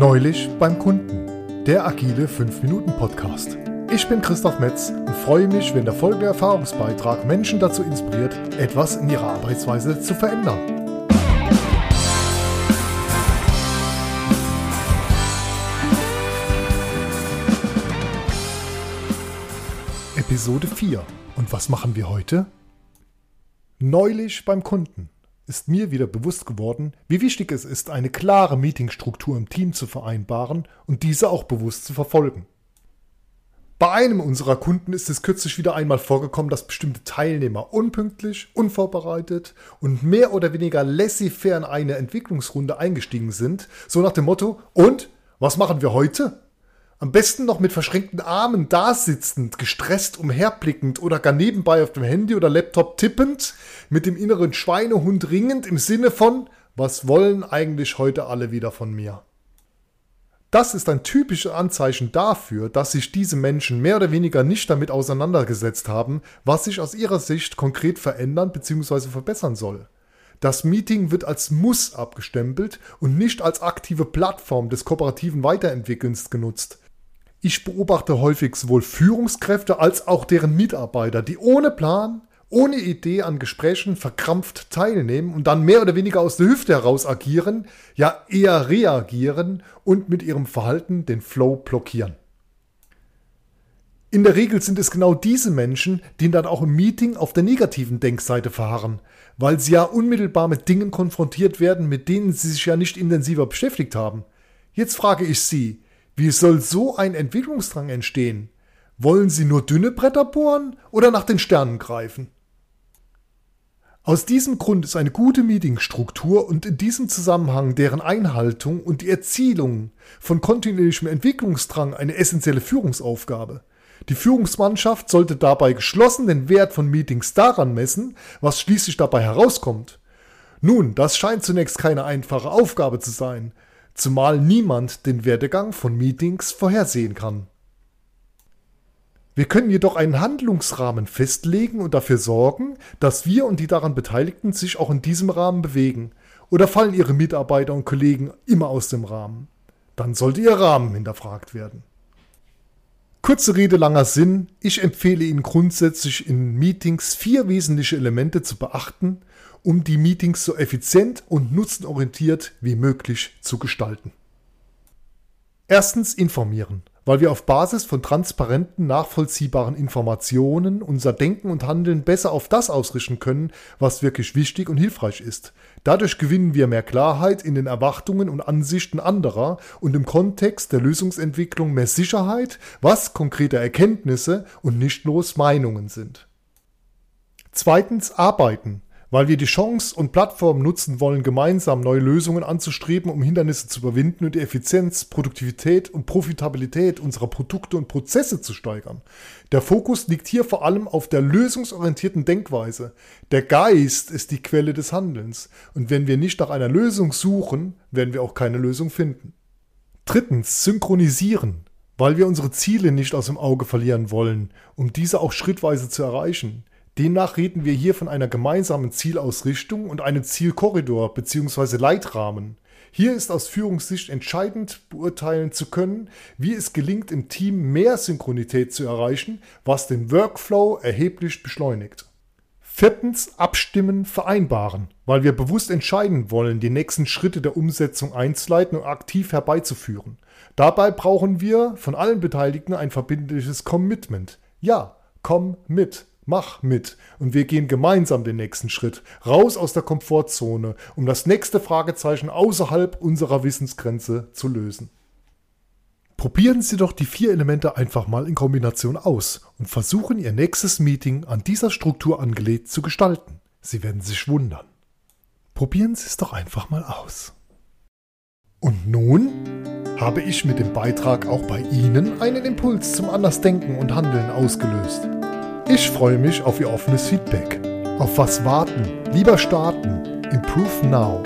Neulich beim Kunden, der agile 5-Minuten-Podcast. Ich bin Christoph Metz und freue mich, wenn der folgende Erfahrungsbeitrag Menschen dazu inspiriert, etwas in ihrer Arbeitsweise zu verändern. Episode 4. Und was machen wir heute? Neulich beim Kunden ist mir wieder bewusst geworden, wie wichtig es ist, eine klare Meetingstruktur im Team zu vereinbaren und diese auch bewusst zu verfolgen. Bei einem unserer Kunden ist es kürzlich wieder einmal vorgekommen, dass bestimmte Teilnehmer unpünktlich, unvorbereitet und mehr oder weniger laissez-faire in eine Entwicklungsrunde eingestiegen sind, so nach dem Motto, und, was machen wir heute? Am besten noch mit verschränkten Armen dasitzend, gestresst umherblickend oder gar nebenbei auf dem Handy oder Laptop tippend, mit dem inneren Schweinehund ringend im Sinne von, was wollen eigentlich heute alle wieder von mir? Das ist ein typisches Anzeichen dafür, dass sich diese Menschen mehr oder weniger nicht damit auseinandergesetzt haben, was sich aus ihrer Sicht konkret verändern bzw. verbessern soll. Das Meeting wird als Muss abgestempelt und nicht als aktive Plattform des kooperativen Weiterentwickelns genutzt. Ich beobachte häufig sowohl Führungskräfte als auch deren Mitarbeiter, die ohne Plan, ohne Idee an Gesprächen verkrampft teilnehmen und dann mehr oder weniger aus der Hüfte heraus agieren, ja eher reagieren und mit ihrem Verhalten den Flow blockieren. In der Regel sind es genau diese Menschen, die dann auch im Meeting auf der negativen Denkseite verharren, weil sie ja unmittelbar mit Dingen konfrontiert werden, mit denen sie sich ja nicht intensiver beschäftigt haben. Jetzt frage ich Sie, wie soll so ein Entwicklungsdrang entstehen? Wollen Sie nur dünne Bretter bohren oder nach den Sternen greifen? Aus diesem Grund ist eine gute Meetingstruktur und in diesem Zusammenhang deren Einhaltung und die Erzielung von kontinuierlichem Entwicklungsdrang eine essentielle Führungsaufgabe. Die Führungsmannschaft sollte dabei geschlossen den Wert von Meetings daran messen, was schließlich dabei herauskommt. Nun, das scheint zunächst keine einfache Aufgabe zu sein, zumal niemand den Werdegang von Meetings vorhersehen kann. Wir können jedoch einen Handlungsrahmen festlegen und dafür sorgen, dass wir und die daran Beteiligten sich auch in diesem Rahmen bewegen. Oder fallen Ihre Mitarbeiter und Kollegen immer aus dem Rahmen? Dann sollte Ihr Rahmen hinterfragt werden. Kurze Rede, langer Sinn. Ich empfehle Ihnen grundsätzlich in Meetings vier wesentliche Elemente zu beachten, um die Meetings so effizient und nutzenorientiert wie möglich zu gestalten. Erstens informieren, weil wir auf Basis von transparenten, nachvollziehbaren Informationen unser Denken und Handeln besser auf das ausrichten können, was wirklich wichtig und hilfreich ist. Dadurch gewinnen wir mehr Klarheit in den Erwartungen und Ansichten anderer und im Kontext der Lösungsentwicklung mehr Sicherheit, was konkrete Erkenntnisse und nicht bloß Meinungen sind. Zweitens arbeiten, weil wir die Chance und Plattform nutzen wollen, gemeinsam neue Lösungen anzustreben, um Hindernisse zu überwinden und die Effizienz, Produktivität und Profitabilität unserer Produkte und Prozesse zu steigern. Der Fokus liegt hier vor allem auf der lösungsorientierten Denkweise. Der Geist ist die Quelle des Handelns und wenn wir nicht nach einer Lösung suchen, werden wir auch keine Lösung finden. Drittens, synchronisieren weil wir unsere Ziele nicht aus dem Auge verlieren wollen, um diese auch schrittweise zu erreichen. Demnach reden wir hier von einer gemeinsamen Zielausrichtung und einem Zielkorridor bzw. Leitrahmen. Hier ist aus Führungssicht entscheidend beurteilen zu können, wie es gelingt, im Team mehr Synchronität zu erreichen, was den Workflow erheblich beschleunigt. Viertens, abstimmen, vereinbaren, weil wir bewusst entscheiden wollen, die nächsten Schritte der Umsetzung einzuleiten und aktiv herbeizuführen. Dabei brauchen wir von allen Beteiligten ein verbindliches Commitment. Ja, komm mit. Mach mit und wir gehen gemeinsam den nächsten Schritt, raus aus der Komfortzone, um das nächste Fragezeichen außerhalb unserer Wissensgrenze zu lösen. Probieren Sie doch die vier Elemente einfach mal in Kombination aus und versuchen Ihr nächstes Meeting an dieser Struktur angelegt zu gestalten. Sie werden sich wundern. Probieren Sie es doch einfach mal aus. Und nun habe ich mit dem Beitrag auch bei Ihnen einen Impuls zum Andersdenken und Handeln ausgelöst. Ich freue mich auf Ihr offenes Feedback. Auf was warten? Lieber starten. Improve now.